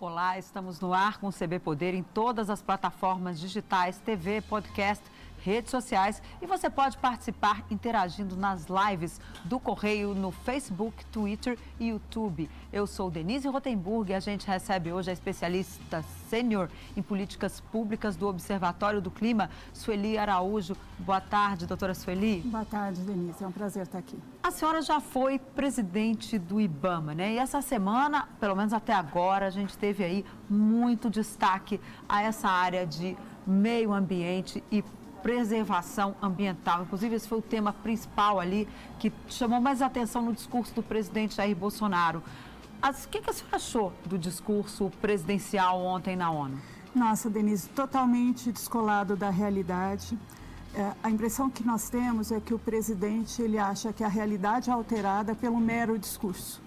Olá, estamos no ar com o CB Poder em todas as plataformas digitais, TV, podcast, redes sociais e você pode participar interagindo nas lives do Correio no Facebook, Twitter e YouTube. Eu sou Denise Rotenburg e a gente recebe hoje a especialista sênior em políticas públicas do Observatório do Clima, Sueli Araújo. Boa tarde, doutora Sueli. Boa tarde, Denise. É um prazer estar aqui. A senhora já foi presidente do IBAMA, né? E essa semana, pelo menos até agora, a gente teve aí muito destaque a essa área de meio ambiente e preservação ambiental. Inclusive, esse foi o tema principal ali que chamou mais atenção no discurso do presidente Jair Bolsonaro. O que, que a senhora achou do discurso presidencial ontem na ONU? Nossa, Denise, totalmente descolado da realidade. É, a impressão que nós temos é que o presidente ele acha que a realidade é alterada pelo mero discurso.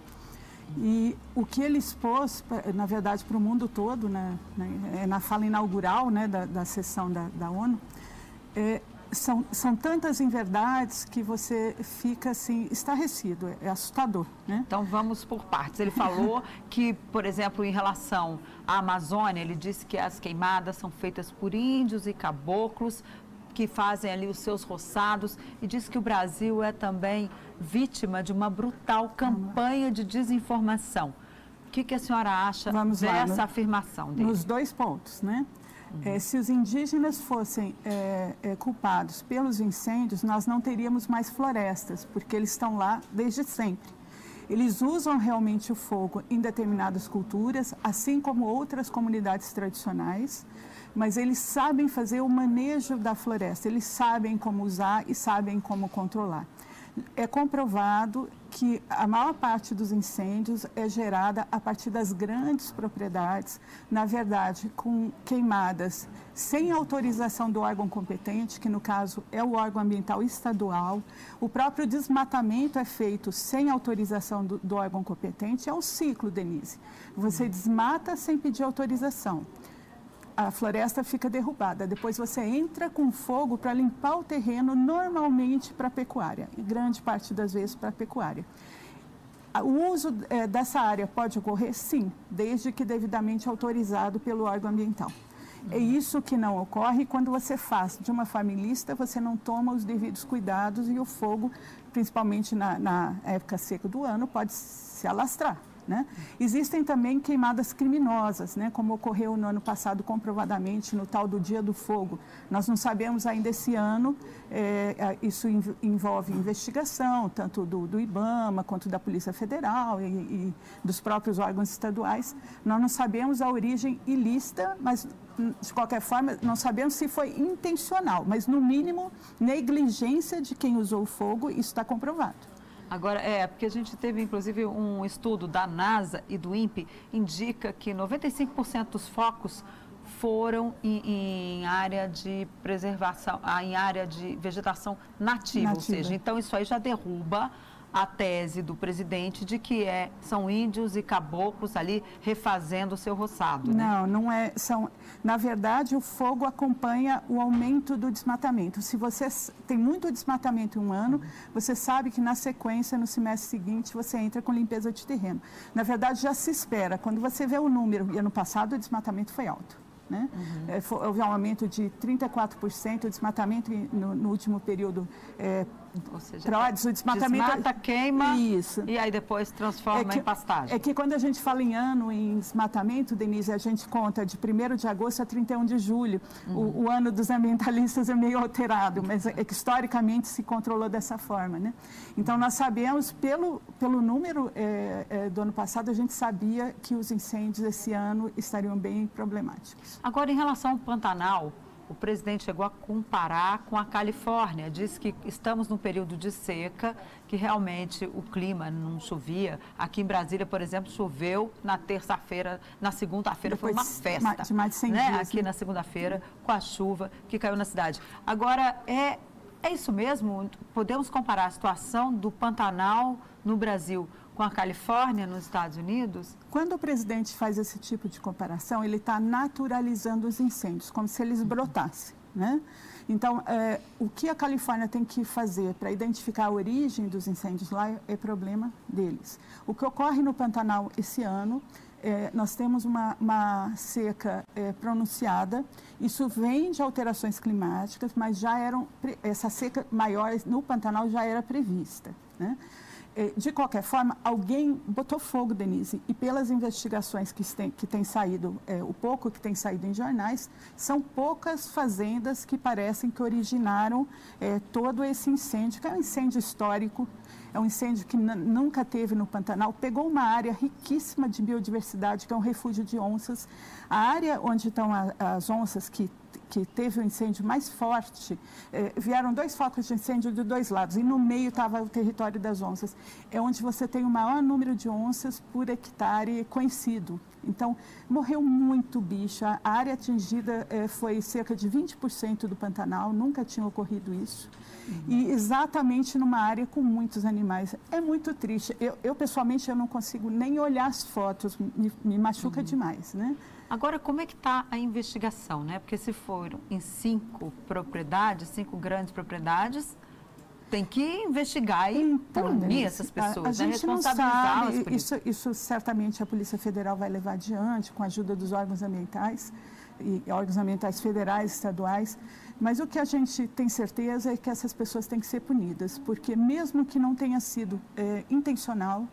E o que ele expôs, na verdade, para o mundo todo, né, né, é na fala inaugural né, da, da sessão da, da ONU, é, são, são tantas inverdades que você fica assim, estarrecido, é, é assustador. Né? Então vamos por partes. Ele falou que, por exemplo, em relação à Amazônia, ele disse que as queimadas são feitas por índios e caboclos que fazem ali os seus roçados e diz que o Brasil é também vítima de uma brutal campanha de desinformação. O que, que a senhora acha Vamos dessa lá, no, afirmação dele? Nos dois pontos, né? É, se os indígenas fossem é, é, culpados pelos incêndios, nós não teríamos mais florestas, porque eles estão lá desde sempre. Eles usam realmente o fogo em determinadas culturas, assim como outras comunidades tradicionais, mas eles sabem fazer o manejo da floresta, eles sabem como usar e sabem como controlar é comprovado que a maior parte dos incêndios é gerada a partir das grandes propriedades, na verdade, com queimadas sem autorização do órgão competente, que no caso é o órgão ambiental estadual. O próprio desmatamento é feito sem autorização do, do órgão competente. É um ciclo, Denise. Você desmata sem pedir autorização a floresta fica derrubada. Depois você entra com fogo para limpar o terreno, normalmente para pecuária, e grande parte das vezes para pecuária. O uso é, dessa área pode ocorrer? Sim, desde que devidamente autorizado pelo órgão ambiental. É isso que não ocorre quando você faz de uma familista, você não toma os devidos cuidados e o fogo, principalmente na, na época seca do ano, pode se alastrar. Né? Existem também queimadas criminosas, né? como ocorreu no ano passado comprovadamente no tal do Dia do Fogo. Nós não sabemos ainda esse ano, é, isso envolve investigação, tanto do, do, IBAMA quanto da Polícia Federal e, e dos próprios órgãos estaduais. Nós não sabemos a origem ilícita, mas de qualquer forma, não sabemos se foi intencional, mas no mínimo negligência de quem usou o fogo, isso está comprovado. Agora, é, porque a gente teve inclusive um estudo da NASA e do INPE, indica que 95% dos focos foram em, em, área de preservação, em área de vegetação nativa, nativa, ou seja, então isso aí já derruba a tese do presidente de que é, são índios e caboclos ali refazendo o seu roçado. Né? Não, não é. São, na verdade, o fogo acompanha o aumento do desmatamento. Se você tem muito desmatamento em um ano, você sabe que na sequência, no semestre seguinte, você entra com limpeza de terreno. Na verdade, já se espera. Quando você vê o número, e ano passado o desmatamento foi alto. Né? Uhum. É, houve um aumento de 34% de desmatamento no, no último período é, ou seja, o desmatamento. Desmata, queima Isso. e aí depois transforma é que, em pastagem. É que quando a gente fala em ano em desmatamento, Denise, a gente conta de 1 de agosto a 31 de julho. Uhum. O, o, ano dos ambientalistas é meio alterado, mas é que historicamente se controlou dessa forma. Né? Então, nós sabemos, pelo, pelo número é, é, do ano passado, a gente sabia que os incêndios esse ano estariam bem problemáticos. Agora, em relação ao Pantanal, o presidente chegou a comparar com a Califórnia. Disse que estamos num período de seca, que realmente o clima não chovia. Aqui em Brasília, por exemplo, choveu na terça-feira, na segunda-feira foi uma festa. De mais de 100 né? dias, Aqui né? na segunda-feira, com a chuva que caiu na cidade. Agora, é, é isso mesmo? Podemos comparar a situação do Pantanal no Brasil com a Califórnia nos Estados Unidos? Quando o presidente faz esse tipo de comparação, ele está naturalizando os incêndios, como se eles brotassem. Né? Então, é, o que a Califórnia tem que fazer para identificar a origem dos incêndios lá é problema deles. O que ocorre no Pantanal esse ano é, nós temos uma, uma seca é, pronunciada. Isso vem de alterações climáticas, mas já eram essa seca maior no Pantanal já era prevista. Né? É, de qualquer forma, alguém botou fogo, Denise, e pelas investigações que tem, que tem saído, é, o pouco que tem saído em jornais, são poucas fazendas que parecem que originaram é, todo esse incêndio, que é um incêndio histórico, é um incêndio que nunca teve no Pantanal, pegou uma área riquíssima de biodiversidade, que é um refúgio de onças. A área onde estão as onças que que teve o um incêndio mais forte, eh, vieram dois focos de incêndio de dois lados e no meio estava o território das onças. É onde você tem o maior número de onças por hectare conhecido. Então, morreu muito bicho. A área atingida eh, foi cerca de 20% do Pantanal, nunca tinha ocorrido isso. Uhum. E exatamente numa área com muitos animais. É muito triste. Eu, eu pessoalmente, eu não consigo nem olhar as fotos, me, me machuca uhum. demais, né? Agora, como é que está a investigação, né? Porque se foram em cinco propriedades, cinco grandes propriedades, tem que investigar e então, punir essas pessoas, a, a né? responsabilizá-las por isso. isso. Isso certamente a Polícia Federal vai levar adiante com a ajuda dos órgãos ambientais e órgãos ambientais federais, estaduais. Mas o que a gente tem certeza é que essas pessoas têm que ser punidas, porque mesmo que não tenha sido é, intencional,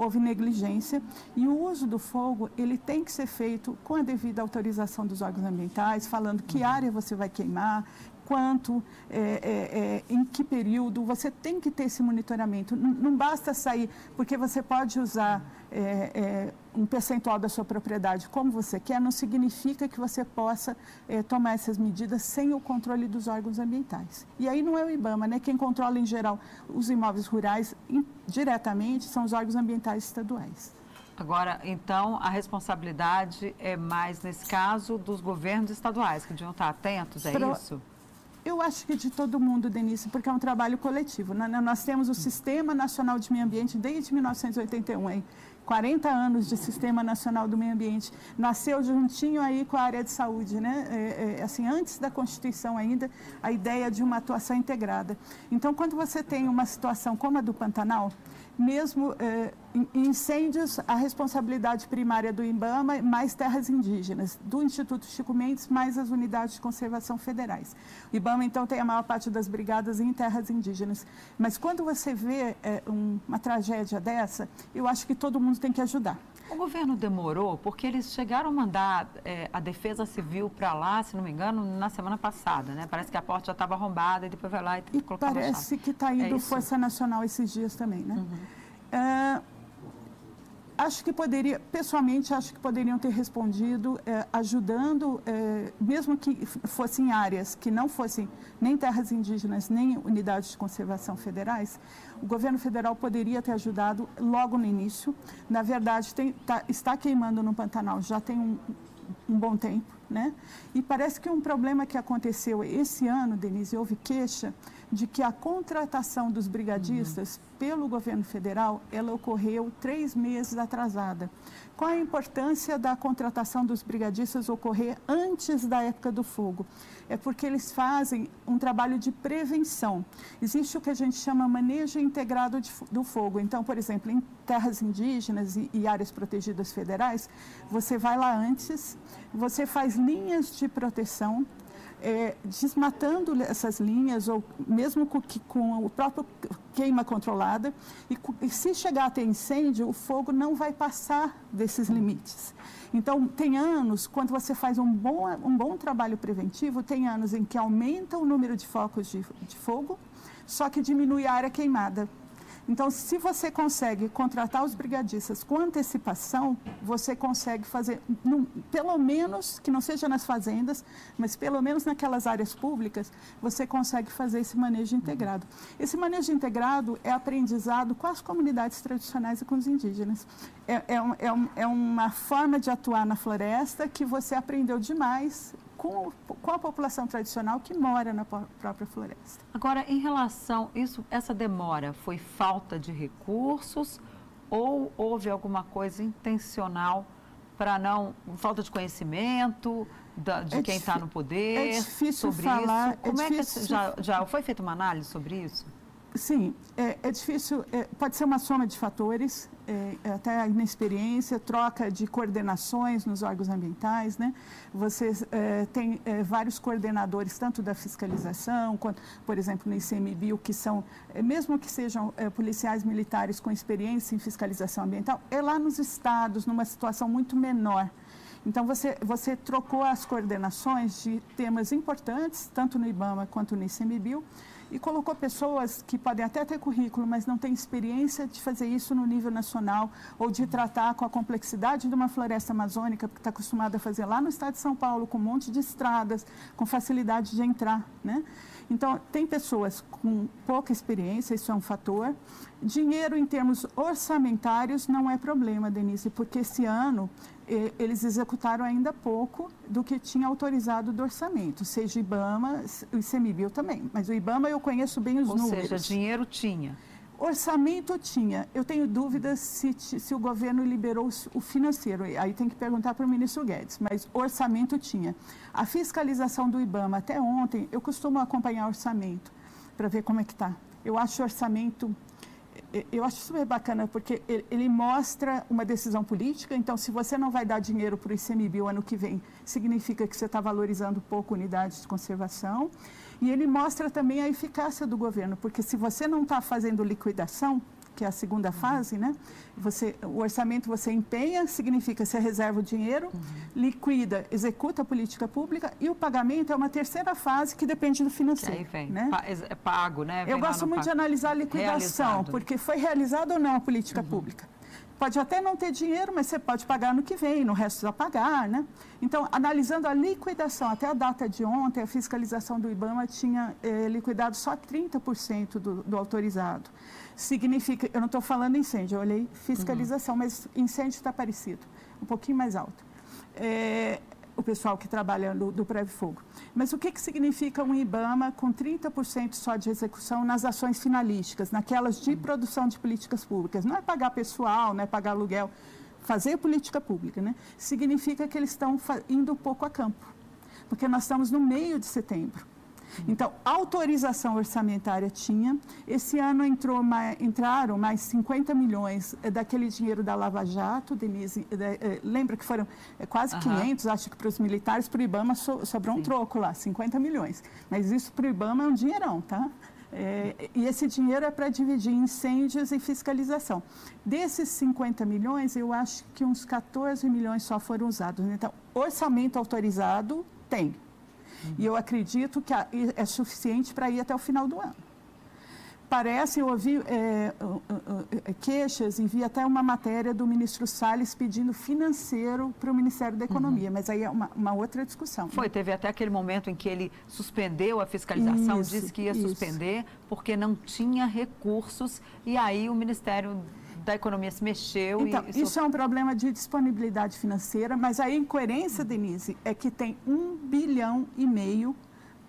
houve negligência e o uso do fogo ele tem que ser feito com a devida autorização dos órgãos ambientais, falando que uhum. área você vai queimar, quanto, é, é, é, em que período, você tem que ter esse monitoramento. Não, não basta sair, porque você pode usar é, é, um percentual da sua propriedade como você quer, não significa que você possa é, tomar essas medidas sem o controle dos órgãos ambientais. E aí não é o IBAMA, né? Quem controla em geral os imóveis rurais diretamente são os órgãos ambientais estaduais. Agora, então, a responsabilidade é mais, nesse caso, dos governos estaduais, que deviam estar atentos, é Pro... isso? Eu acho que de todo mundo, Denise, porque é um trabalho coletivo. Né? Nós temos o Sistema Nacional de Meio Ambiente desde 1981, hein? 40 anos de Sistema Nacional do Meio Ambiente. Nasceu juntinho aí com a área de saúde, né? É, é, assim, antes da Constituição ainda, a ideia de uma atuação integrada. Então, quando você tem uma situação como a do Pantanal, mesmo eh, incêndios, a responsabilidade primária do IBAMA, mais terras indígenas, do Instituto Chico Mendes, mais as unidades de conservação federais. O IBAMA, então, tem a maior parte das brigadas em terras indígenas. Mas quando você vê eh, um, uma tragédia dessa, eu acho que todo mundo tem que ajudar. O governo demorou porque eles chegaram a mandar é, a Defesa Civil para lá, se não me engano, na semana passada, né? Parece que a porta já estava arrombada e depois vai lá e, e colocar Parece que está indo é Força Nacional esses dias também, né? Uhum. É, acho que poderia, pessoalmente, acho que poderiam ter respondido é, ajudando, é, mesmo que fossem áreas que não fossem nem terras indígenas, nem unidades de conservação federais, o governo federal poderia ter ajudado logo no início. Na verdade, tem, tá, está queimando no Pantanal já tem um, um bom tempo, né? E parece que um problema que aconteceu esse ano, Denise, houve queixa de que a contratação dos brigadistas uhum. pelo governo federal, ela ocorreu três meses atrasada. Qual a importância da contratação dos brigadistas ocorrer antes da época do fogo? É porque eles fazem um trabalho de prevenção. Existe o que a gente chama manejo integrado de, do fogo. Então, por exemplo, em terras indígenas e, e áreas protegidas federais, você vai lá antes, você faz linhas de proteção é, desmatando essas linhas, ou mesmo com, com o próprio queima controlada, e, e, se chegar a ter incêndio, o fogo não vai passar desses limites. Então, tem anos, quando você faz um bom, um bom trabalho preventivo, tem anos em que aumenta o número de focos de, de fogo, só que diminui a área queimada. Então, se você consegue contratar os brigadistas com antecipação, você consegue fazer, pelo menos, que não seja nas fazendas, mas pelo menos naquelas áreas públicas, você consegue fazer esse manejo integrado. Esse manejo integrado é aprendizado com as comunidades tradicionais e com os indígenas. É, é, é, é uma forma de atuar na floresta que você aprendeu demais com, com a população tradicional que mora na própria floresta. Agora, em relação isso, essa demora foi falta de recursos ou houve alguma coisa intencional para não falta de conhecimento da, de é quem está no poder é difícil sobre falar, isso? É Como é, é que já, já foi feita uma análise sobre isso? Sim, é, é difícil, é, pode ser uma soma de fatores, é, é, até a inexperiência, troca de coordenações nos órgãos ambientais, né? Você é, tem é, vários coordenadores, tanto da fiscalização, quanto, por exemplo, no ICMBio, que são, mesmo que sejam policiais militares com experiência em fiscalização ambiental, é lá nos estados, numa situação muito menor. Então, você, você trocou as coordenações de temas importantes, tanto no IBAMA quanto no ICMBio, e colocou pessoas que podem até ter currículo, mas não têm experiência de fazer isso no nível nacional ou de tratar com a complexidade de uma floresta amazônica, porque está acostumada a fazer lá no estado de São Paulo, com um monte de estradas, com facilidade de entrar, né? Então, tem pessoas com pouca experiência, isso é um fator. Dinheiro em termos orçamentários não é problema, Denise, porque esse ano eles executaram ainda pouco do que tinha autorizado do orçamento, seja IBAMA, o ICMBio também. Mas o IBAMA eu conheço bem os Ou números. Ou seja, dinheiro tinha. Orçamento tinha. Eu tenho dúvidas se, se o governo liberou o financeiro. Aí tem que perguntar para o ministro Guedes. Mas orçamento tinha. A fiscalização do IBAMA até ontem, eu costumo acompanhar orçamento para ver como é que está. Eu acho orçamento eu acho super bacana porque ele mostra uma decisão política. Então, se você não vai dar dinheiro para o ICMBio ano que vem, significa que você está valorizando pouco unidades de conservação. E ele mostra também a eficácia do governo, porque se você não está fazendo liquidação, que é a segunda uhum. fase, né? Você, o orçamento você empenha, significa você reserva o dinheiro, uhum. liquida, executa a política pública e o pagamento é uma terceira fase que depende do financeiro. Que aí vem, né? é pago, né? Vem Eu gosto muito pago. de analisar a liquidação, Realizado. porque foi realizada ou não a política uhum. pública. Pode até não ter dinheiro, mas você pode pagar no que vem, no resto a pagar, né? Então, analisando a liquidação, até a data de ontem, a fiscalização do IBAMA tinha eh, liquidado só 30% do, do autorizado. Significa, eu não estou falando incêndio, eu olhei fiscalização, uhum. mas incêndio está parecido, um pouquinho mais alto. É, o pessoal que trabalha do Prévio Fogo. Mas o que, que significa um IBAMA com 30% só de execução nas ações finalísticas, naquelas de produção de políticas públicas? Não é pagar pessoal, não é pagar aluguel, fazer política pública, né? Significa que eles estão indo pouco a campo, porque nós estamos no meio de setembro. Então, autorização orçamentária tinha. Esse ano entrou mais, entraram mais 50 milhões eh, daquele dinheiro da Lava Jato, Denise. Eh, lembra que foram eh, quase uhum. 500, acho que para os militares, para o IBAMA so, sobrou Sim. um troco lá, 50 milhões. Mas isso para o IBAMA é um dinheirão, tá? É, e esse dinheiro é para dividir incêndios e fiscalização. Desses 50 milhões, eu acho que uns 14 milhões só foram usados. Então, orçamento autorizado tem, e eu acredito que é suficiente para ir até o final do ano. Parece, eu ouvi é, é, queixas, envia até uma matéria do ministro Salles pedindo financeiro para o Ministério da Economia, uhum. mas aí é uma, uma outra discussão. Foi, né? teve até aquele momento em que ele suspendeu a fiscalização, isso, disse que ia isso. suspender porque não tinha recursos e aí o Ministério da economia se mexeu. Então, e... isso é um problema de disponibilidade financeira, mas a incoerência, Denise, é que tem um bilhão e meio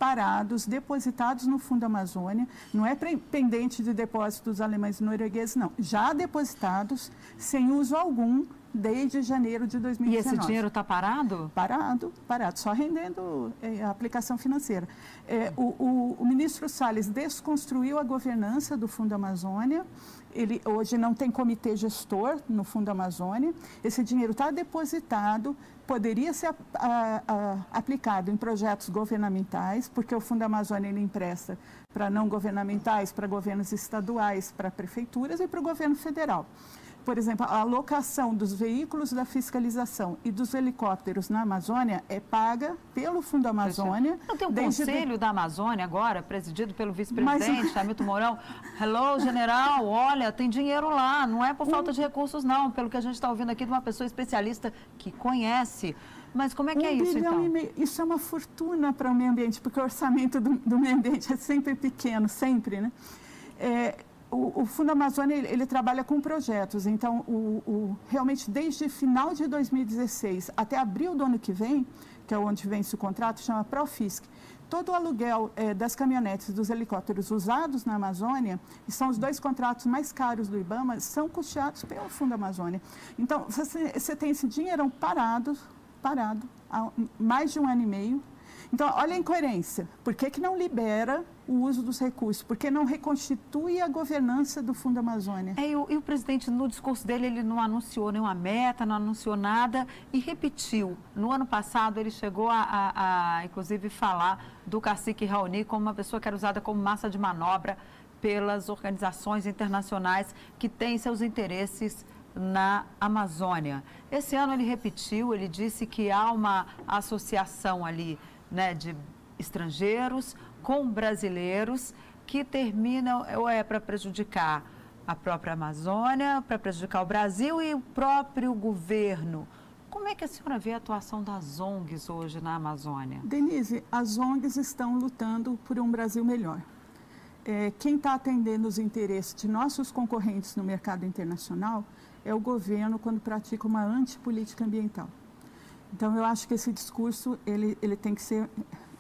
parados, depositados no Fundo Amazônia, não é pendente de depósito dos alemães e noruegueses, não, já depositados, sem uso algum, desde janeiro de 2019. E esse dinheiro está parado? Parado, parado, só rendendo é, a aplicação financeira. É, o, o, o ministro Salles desconstruiu a governança do Fundo Amazônia, ele hoje não tem comitê gestor no Fundo Amazônia. Esse dinheiro está depositado, poderia ser a, a, a, aplicado em projetos governamentais, porque o Fundo Amazônia ele empresta para não governamentais, para governos estaduais, para prefeituras e para o governo federal por exemplo, a alocação dos veículos da fiscalização e dos helicópteros na Amazônia é paga pelo Fundo Amazônia. Não tem um conselho de... da Amazônia agora, presidido pelo vice-presidente Mas... Hamilton Mourão. Hello, general, olha, tem dinheiro lá, não é por falta de recursos, não, pelo que a gente está ouvindo aqui de uma pessoa especialista que conhece. Mas como é que um é isso, então? Meio, isso é uma fortuna para o meio ambiente, porque o orçamento do, do meio ambiente é sempre pequeno, sempre, né? É, o, o, Fundo Amazônia ele, ele, trabalha com projetos, então o, o, realmente desde final de 2016 até abril do ano que vem, que é onde vence o contrato, chama Profisc, todo o aluguel é, das caminhonetes dos helicópteros usados na Amazônia, e são os dois contratos mais caros do IBAMA, são custeados pelo Fundo Amazônia. Então, você, você tem esse dinheirão parado, parado, há mais de um ano e meio, Então, olha a incoerência. Por que, que não libera o uso dos recursos? Por que não reconstitui a governança do Fundo Amazônia? É, e, o, e o presidente, no discurso dele, ele não anunciou nenhuma meta, não anunciou nada e repetiu. No ano passado, ele chegou a, a, a inclusive, falar do cacique Raoni como uma pessoa que era usada como massa de manobra pelas organizações internacionais que têm seus interesses na Amazônia. Esse ano ele repetiu, ele disse que há uma associação ali né, de estrangeiros com brasileiros que terminam ou é para prejudicar a própria Amazônia, para prejudicar o Brasil e o próprio governo. Como é que a senhora vê a atuação das ONGs hoje na Amazônia? Denise, as ONGs estão lutando por um Brasil melhor. É, quem está atendendo os interesses de nossos concorrentes no mercado internacional é o governo quando pratica uma antipolítica ambiental. Então, eu acho que esse discurso ele, ele tem que ser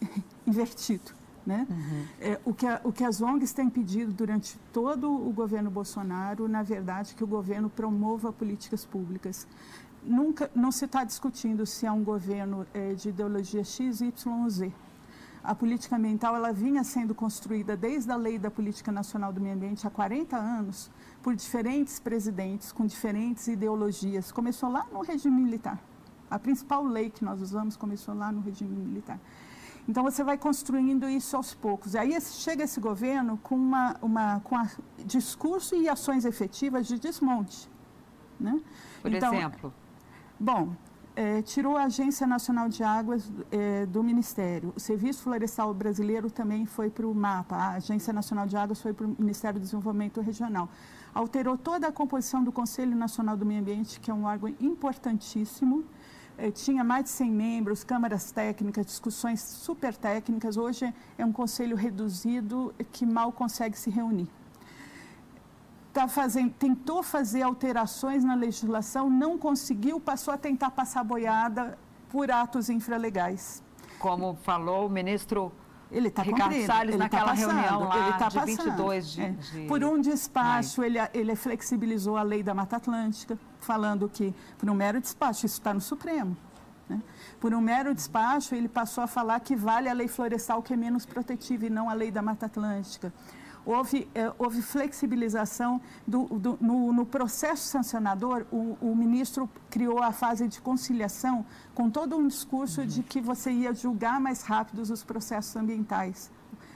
invertido. Né? Uhum. É, o, que a, o que as ONGs têm pedido durante todo o governo Bolsonaro, na verdade, que o governo promova políticas públicas. Nunca, não se está discutindo se é um governo é, de ideologia X, Y ou Z. A política ambiental ela vinha sendo construída desde a lei da Política Nacional do Meio Ambiente há 40 anos por diferentes presidentes com diferentes ideologias. Começou lá no regime militar. A principal lei que nós usamos começou lá no regime militar. Então você vai construindo isso aos poucos. Aí chega esse governo com uma, uma com a, discurso e ações efetivas de desmonte, né? Por então, exemplo. Bom, é, tirou a Agência Nacional de Águas é, do Ministério. O Serviço Florestal Brasileiro também foi para o MAPA. A Agência Nacional de Águas foi para o Ministério do Desenvolvimento Regional. Alterou toda a composição do Conselho Nacional do Meio Ambiente, que é um órgão importantíssimo tinha mais de 100 membros, câmaras técnicas, discussões super técnicas. Hoje é um conselho reduzido que mal consegue se reunir. Tá fazendo, tentou fazer alterações na legislação, não conseguiu, passou a tentar passar boiada por atos infralegais. Como falou o ministro ele está Ricardo Salles ele tá naquela tá reunião lá ele tá de passando. 22 de, é. de... Por um despacho, ele, ele flexibilizou a lei da Mata Atlântica, falando que, por um mero despacho, isso está no Supremo. Né? Por um mero despacho, ele passou a falar que vale a lei florestal que é menos protetiva e não a lei da Mata Atlântica houve, eh, houve flexibilização do, do, no, no, processo sancionador. O, o, ministro criou a fase de conciliação com todo um discurso uhum. de que você ia julgar mais rápidos os processos ambientais.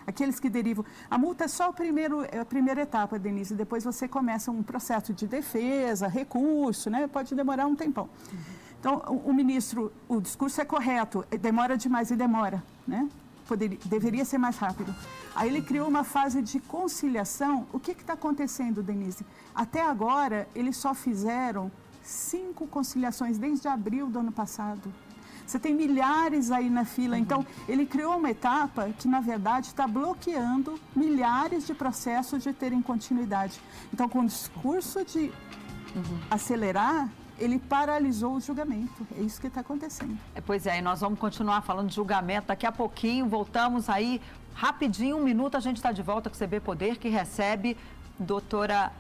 Aqueles que derivam. A multa é só o primeiro, é a primeira etapa, Denise. Depois você começa um processo de defesa, recurso, né? Pode demorar um tempão. Então, o, o ministro, o discurso é correto, demora demais e demora, né? Poderia, deveria ser mais rápido. Aí ele criou uma fase de conciliação. O que está acontecendo, Denise? Até agora, eles só fizeram cinco conciliações desde abril do ano passado. Você tem milhares aí na fila. Então, ele criou uma etapa que, na verdade, está bloqueando milhares de processos de terem continuidade. Então, com o discurso de uhum. acelerar, ele paralisou o julgamento. É isso que está acontecendo. É, pois é, e nós vamos continuar falando de julgamento daqui a pouquinho. Voltamos aí rapidinho, um minuto, a gente está de volta com o CB Poder, que recebe doutora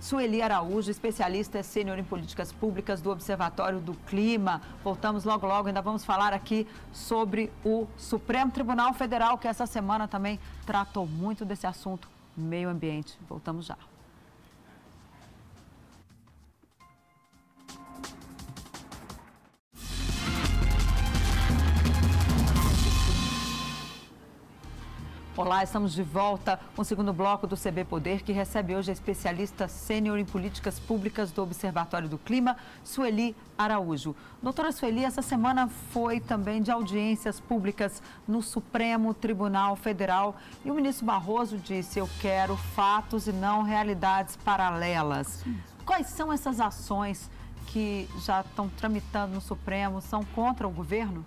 Sueli Araújo, especialista sênior em políticas públicas do Observatório do Clima. Voltamos logo, logo. Ainda vamos falar aqui sobre o Supremo Tribunal Federal, que essa semana também tratou muito desse assunto meio ambiente. Voltamos já. Olá, estamos de volta com o segundo bloco do CB Poder, que recebe hoje a especialista sênior em políticas públicas do Observatório do Clima, Sueli Araújo. Doutora Sueli, essa semana foi também de audiências públicas no Supremo Tribunal Federal e o ministro Barroso disse: Eu quero fatos e não realidades paralelas. Quais são essas ações que já estão tramitando no Supremo? São contra o governo?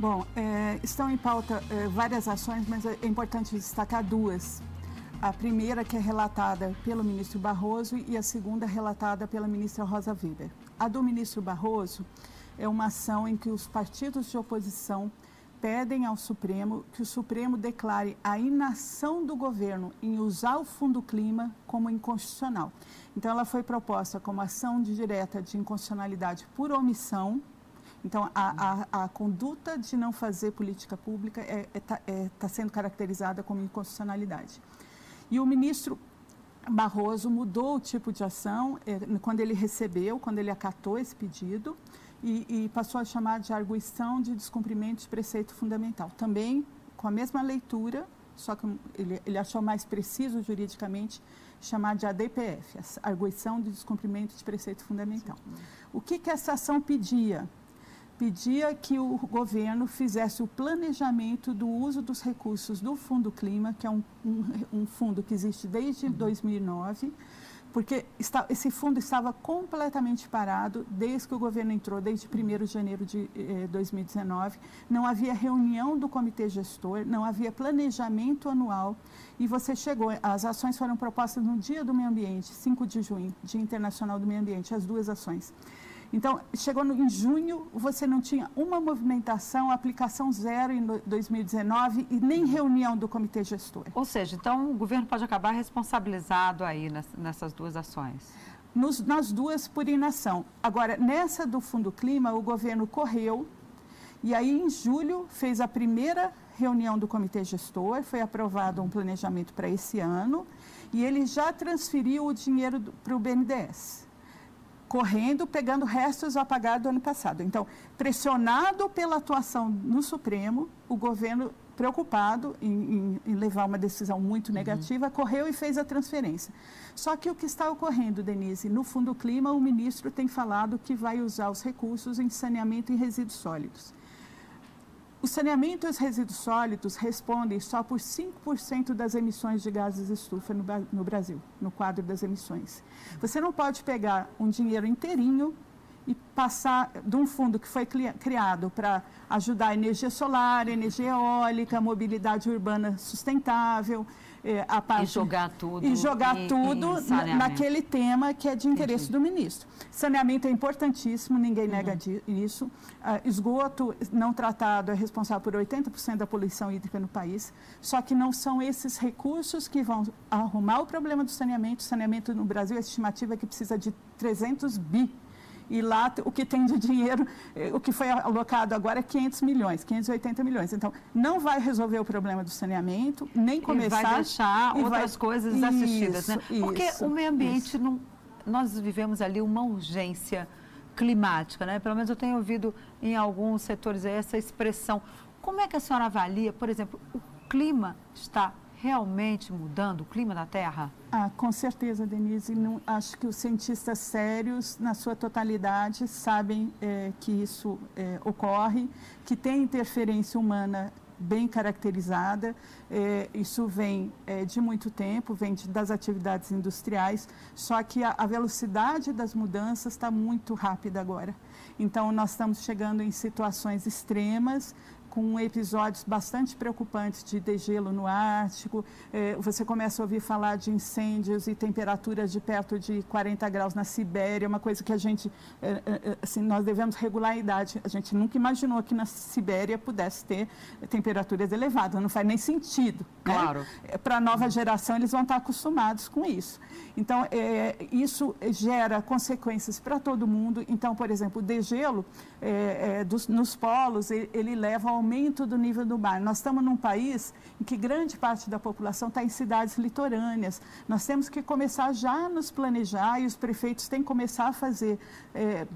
Bom, é, estão em pauta é, várias ações, mas é importante destacar duas. A primeira que é relatada pelo ministro Barroso e a segunda relatada pela ministra Rosa Weber. A do ministro Barroso é uma ação em que os partidos de oposição pedem ao Supremo que o Supremo declare a inação do governo em usar o Fundo Clima como inconstitucional. Então, ela foi proposta como ação de direta de inconstitucionalidade por omissão Então, a, a, a conduta de não fazer política pública está é, é, tá, é, tá sendo caracterizada como inconstitucionalidade. E o ministro Barroso mudou o tipo de ação é, quando ele recebeu, quando ele acatou esse pedido e, e, passou a chamar de arguição de descumprimento de preceito fundamental. Também com a mesma leitura, só que ele, ele achou mais preciso juridicamente chamar de ADPF, arguição de descumprimento de preceito fundamental. O que, que essa ação pedia? Pedia que o governo fizesse o planejamento do uso dos recursos do Fundo Clima, que é um, um, um fundo que existe desde uhum. 2009, porque está, esse fundo estava completamente parado desde que o governo entrou, desde 1 de janeiro de eh, 2019. Não havia reunião do comitê gestor, não havia planejamento anual. E você chegou, as ações foram propostas no Dia do Meio Ambiente, 5 de junho, Dia Internacional do Meio Ambiente, as duas ações. Então, chegou no, em junho, você não tinha uma movimentação, aplicação zero em 2019 e nem reunião do comitê gestor. Ou seja, então o governo pode acabar responsabilizado aí nessas duas ações. Nos, nas duas por inação. Agora, nessa do Fundo Clima, o governo correu e aí em julho fez a primeira reunião do comitê gestor, foi aprovado um planejamento para esse ano e ele já transferiu o dinheiro para o BNDES correndo, pegando restos a pagar do ano passado. Então, pressionado pela atuação no Supremo, o governo, preocupado em, em, em levar uma decisão muito uhum. negativa, uhum. correu e fez a transferência. Só que o que está ocorrendo, Denise, no Fundo Clima, o ministro tem falado que vai usar os recursos em saneamento e resíduos sólidos. O saneamento e os resíduos sólidos respondem só por 5% das emissões de gases estufa no, no, Brasil, no quadro das emissões. Você não pode pegar um dinheiro inteirinho e passar de um fundo que foi criado para ajudar a energia solar, energia eólica, mobilidade urbana sustentável, é, a parte, e jogar tudo e jogar em, tudo em naquele tema que é de interesse Entendi. do ministro. Saneamento é importantíssimo, ninguém uhum. nega isso. Uh, esgoto não tratado é responsável por 80% da poluição hídrica no país. Só que não são esses recursos que vão arrumar o problema do saneamento. O saneamento no Brasil, a estimativa é que precisa de 300 bi e lá o que tem de dinheiro, eh, o que foi alocado agora é 500 milhões, 580 milhões. Então, não vai resolver o problema do saneamento, nem começar... E vai deixar e outras vai... coisas isso, assistidas, né? Porque isso, o meio ambiente, não, nós vivemos ali uma urgência climática, né? Pelo menos eu tenho ouvido em alguns setores essa expressão. Como é que a senhora avalia, por exemplo, o clima está realmente mudando o clima da Terra? Ah, com certeza, Denise. Não, acho que os cientistas sérios, na sua totalidade, sabem é, que isso é, ocorre, que tem interferência humana bem caracterizada. É, isso vem é, de muito tempo, vem de, das atividades industriais, só que a, a velocidade das mudanças está muito rápida agora. Então, nós estamos chegando em situações extremas, com episódios bastante preocupantes de degelo no Ártico. É, você começa a ouvir falar de incêndios e temperaturas de perto de 40 graus na Sibéria, uma coisa que a gente, é, é, assim, nós devemos regular a idade. A gente nunca imaginou que na Sibéria pudesse ter temperaturas elevadas, não faz nem sentido. Né? Claro. Para a nova geração, eles vão estar acostumados com isso. Então, é, isso gera consequências para todo mundo. Então, por exemplo, o degelo é, é, dos, nos polos, ele, ele, leva ao aumento do nível do mar. Nós estamos num país em que grande parte da população está em cidades litorâneas. Nós temos que começar já a nos planejar e os prefeitos têm que começar a fazer é,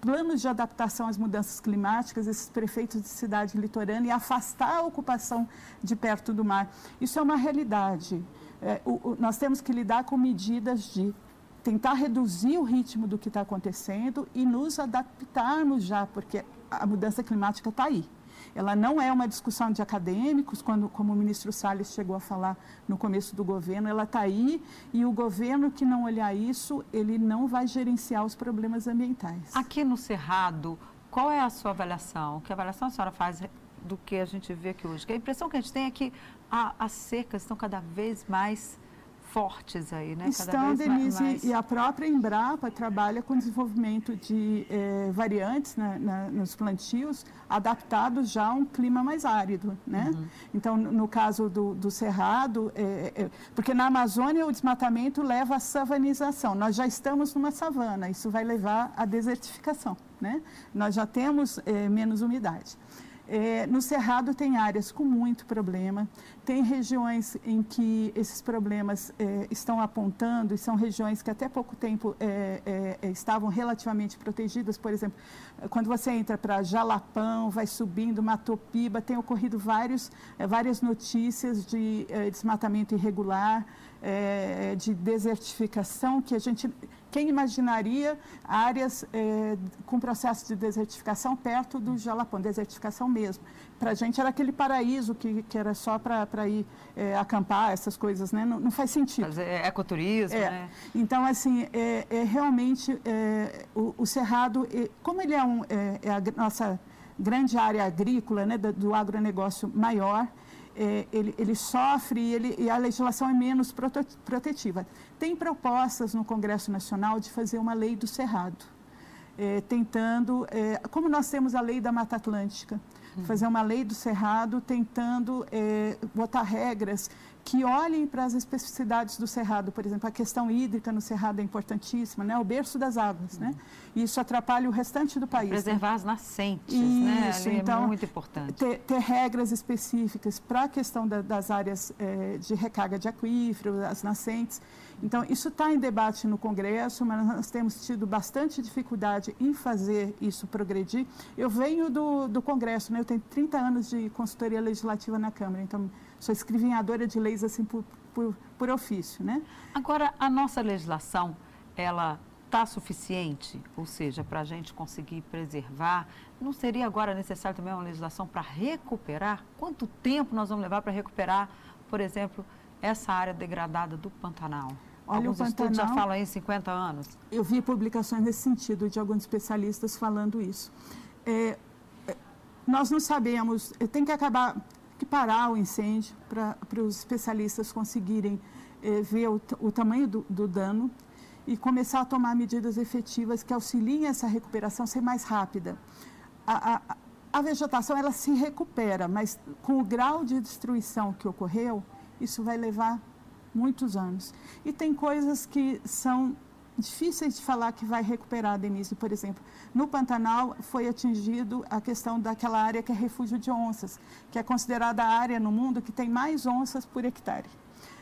planos de adaptação às mudanças climáticas, esses prefeitos de cidade litorânea, e afastar a ocupação de perto do mar. Isso é uma realidade é, o, o, nós temos que lidar com medidas de tentar reduzir o ritmo do que está acontecendo e nos adaptarmos já, porque a mudança climática está aí. Ela não é uma discussão de acadêmicos, quando, como o ministro Salles chegou a falar no começo do governo, ela está aí e o governo que não olhar isso, ele não vai gerenciar os problemas ambientais. Aqui no Cerrado, qual é a sua avaliação? Que avaliação a senhora faz do que a gente vê aqui hoje? Que a impressão que a gente tem é que a, as secas estão cada vez mais fortes aí, né? Estão, Denise, mais... e a própria Embrapa trabalha com desenvolvimento de eh, variantes né, na, nos plantios adaptados já a um clima mais árido, né? Uhum. Então, no caso do, do cerrado, é, é, porque na Amazônia o desmatamento leva à savanização. Nós já estamos numa savana, isso vai levar à desertificação, né? Nós já temos é, menos umidade. É, no Cerrado tem áreas com muito problema, tem regiões em que esses problemas é, estão apontando e são regiões que até pouco tempo é, é, é estavam relativamente protegidas. Por exemplo, quando você entra para Jalapão, vai subindo, Matopiba, tem ocorrido vários, é, várias notícias de desmatamento irregular, de desertificação, que a gente quem imaginaria áreas é, com processo de desertificação perto do Jalapão, desertificação mesmo. Para a gente era aquele paraíso que, que era só para ir é, acampar, essas coisas, né? Não, não faz sentido. Fazer ecoturismo, é. né? Então, assim, é, é realmente é, o, o, Cerrado, como ele é, um, é, é, a nossa grande área agrícola, né, do, do agronegócio maior, é, ele, ele, sofre ele, e, a legislação é menos protetiva. Tem propostas no Congresso Nacional de fazer uma lei do Cerrado, é, tentando, é, como nós temos a lei da Mata Atlântica, uhum. fazer uma lei do Cerrado, tentando é, botar regras que olhem para as especificidades do Cerrado. Por exemplo, a questão hídrica no Cerrado é importantíssima, né? o berço das águas. Né? E isso atrapalha o restante do país. Preservar né? as nascentes, né? isso, né? Ali então, é muito importante. Ter, ter regras específicas para a questão da, das áreas é, de recarga de aquífero, as nascentes. Então, isso está em debate no Congresso, mas nós temos tido bastante dificuldade em fazer isso progredir. Eu venho do, do Congresso, né? eu tenho 30 anos de consultoria legislativa na Câmara, então sou escrivinhadora de leis assim por, por, por ofício, né? Agora, a nossa legislação, ela está suficiente? Ou seja, para a gente conseguir preservar, não seria agora necessário também uma legislação para recuperar? Quanto tempo nós vamos levar para recuperar, por exemplo, essa área degradada do Pantanal? Olha, Alguns o Pantanal, estudos já falam em 50 anos. Eu vi publicações nesse sentido de alguns especialistas falando isso. É, é nós não sabemos, tem que acabar, que parar o incêndio para os especialistas conseguirem é, ver o, o tamanho do, do dano e começar a tomar medidas efetivas que auxiliem essa recuperação ser mais rápida. A, a, a vegetação ela se recupera, mas com o grau de destruição que ocorreu, isso vai levar muitos anos. E tem coisas que são difíceis de falar que vai recuperar, Denise. Por exemplo, no Pantanal foi atingido a questão daquela área que é refúgio de onças, que é considerada a área no mundo que tem mais onças por hectare.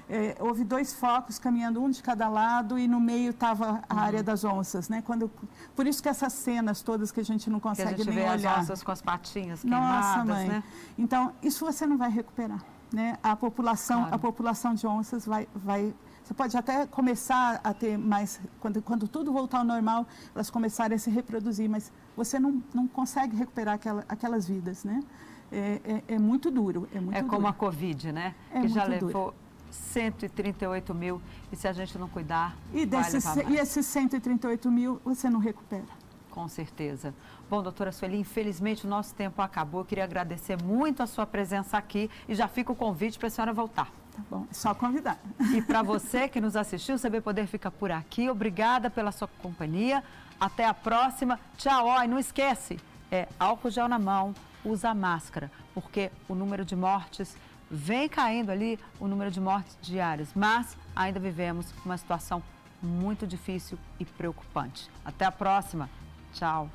É, houve dois focos caminhando um de cada lado e no meio estava a uhum. área das onças, né? Quando, por isso que essas cenas todas que a gente não consegue que a gente nem vê olhar. as onças com as patinhas queimadas, Nossa, mãe. né? Então, isso você não vai recuperar né, a população, claro. a população de onças vai, vai, você pode até começar a ter mais, quando, quando tudo voltar ao normal, elas começarem a se reproduzir, mas você não, não consegue recuperar aquela, aquelas vidas, né? É, é, é, muito duro, é muito É como duro. a Covid, né? É que já duro. levou 138 mil e se a gente não cuidar, e, desses, e esses 138 mil você não recupera. Com certeza. Bom, doutora Sueli, infelizmente o nosso tempo acabou. Eu queria agradecer muito a sua presença aqui e já fica o convite para a senhora voltar. Tá bom, é só convidar. E para você que nos assistiu, o CB Poder fica por aqui. Obrigada pela sua companhia. Até a próxima. Tchau. Ó, e não esquece, é álcool gel na mão, usa máscara, porque o número de mortes vem caindo ali, o número de mortes diárias. Mas ainda vivemos uma situação muito difícil e preocupante. Até a próxima. Tchau.